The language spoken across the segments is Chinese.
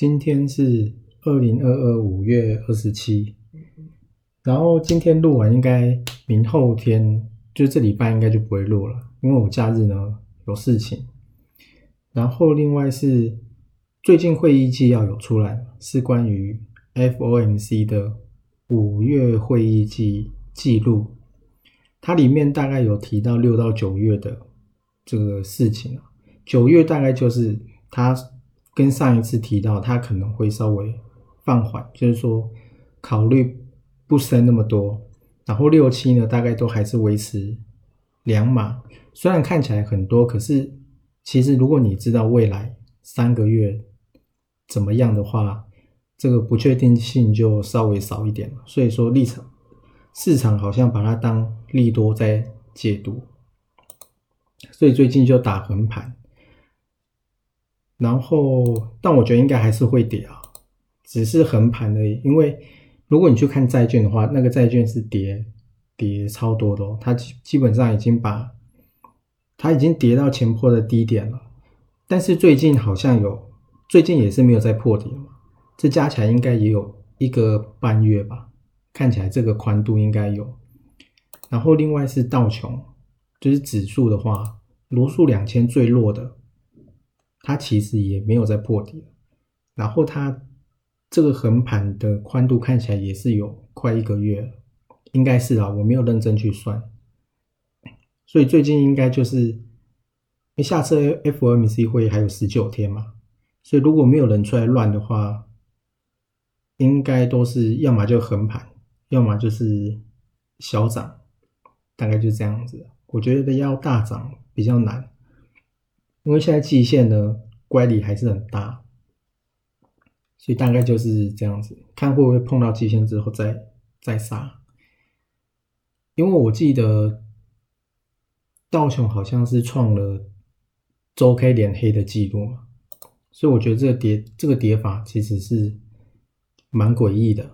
今天是二零二二五月二十七，然后今天录完，应该明后天就这礼拜应该就不会录了，因为我假日呢有事情。然后另外是最近会议纪要有出来，是关于 FOMC 的五月会议记记录，它里面大概有提到六到九月的这个事情啊，九月大概就是它。跟上一次提到，它可能会稍微放缓，就是说考虑不升那么多。然后六七呢，大概都还是维持两码。虽然看起来很多，可是其实如果你知道未来三个月怎么样的话，这个不确定性就稍微少一点了。所以说，立场市场好像把它当利多在解读，所以最近就打横盘。然后，但我觉得应该还是会跌啊，只是横盘而已。因为如果你去看债券的话，那个债券是跌跌超多的哦，它基基本上已经把它已经跌到前坡的低点了。但是最近好像有，最近也是没有再破底嘛，这加起来应该也有一个半月吧，看起来这个宽度应该有。然后另外是道琼，就是指数的话，罗素两千最弱的。它其实也没有在破底，然后它这个横盘的宽度看起来也是有快一个月了，应该是啊，我没有认真去算，所以最近应该就是因为下次 FOMC 会还有十九天嘛，所以如果没有人出来乱的话，应该都是要么就横盘，要么就是小涨，大概就这样子。我觉得要大涨比较难。因为现在季线呢乖离还是很大，所以大概就是这样子，看会不会碰到季线之后再再杀。因为我记得道琼好像是创了周 K 连黑的记录嘛，所以我觉得这个跌这个跌法其实是蛮诡异的。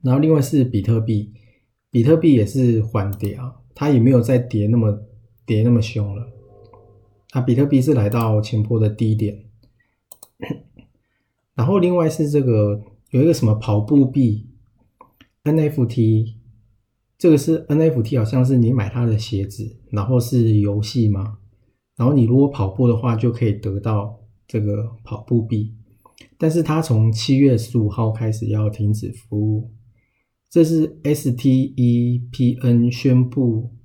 然后另外是比特币，比特币也是缓跌啊，它也没有再跌那么。跌那么凶了，啊，比特币是来到前坡的低点，然后另外是这个有一个什么跑步币 NFT，这个是 NFT，好像是你买它的鞋子，然后是游戏吗？然后你如果跑步的话，就可以得到这个跑步币，但是它从七月十五号开始要停止服务，这是 STEPN 宣布。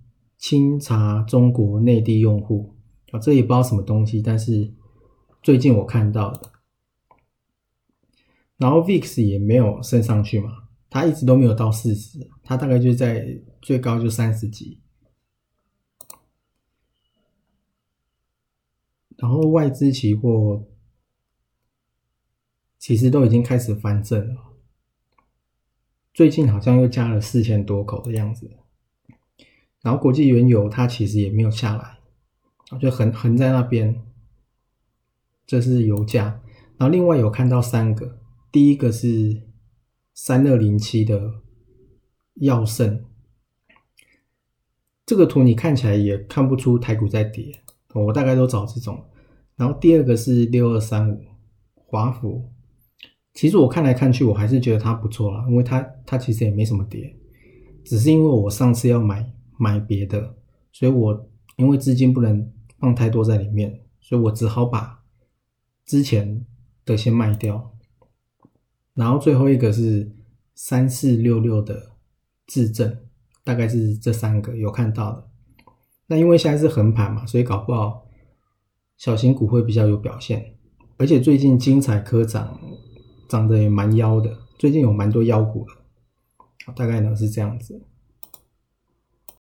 清查中国内地用户。啊，这也不知道什么东西，但是最近我看到的，然后 VIX 也没有升上去嘛，它一直都没有到四十，它大概就在最高就三十几，然后外资期货其实都已经开始翻正了，最近好像又加了四千多口的样子。然后国际原油它其实也没有下来，就横横在那边。这是油价。然后另外有看到三个，第一个是三二零七的药盛，这个图你看起来也看不出台股在跌，我大概都找这种。然后第二个是六二三五华府，其实我看来看去我还是觉得它不错啦，因为它它其实也没什么跌，只是因为我上次要买。买别的，所以我因为资金不能放太多在里面，所以我只好把之前的先卖掉。然后最后一个是三四六六的质证，大概是这三个有看到的。那因为现在是横盘嘛，所以搞不好小型股会比较有表现。而且最近精彩科涨涨得也蛮妖的，最近有蛮多妖股的，大概呢是这样子。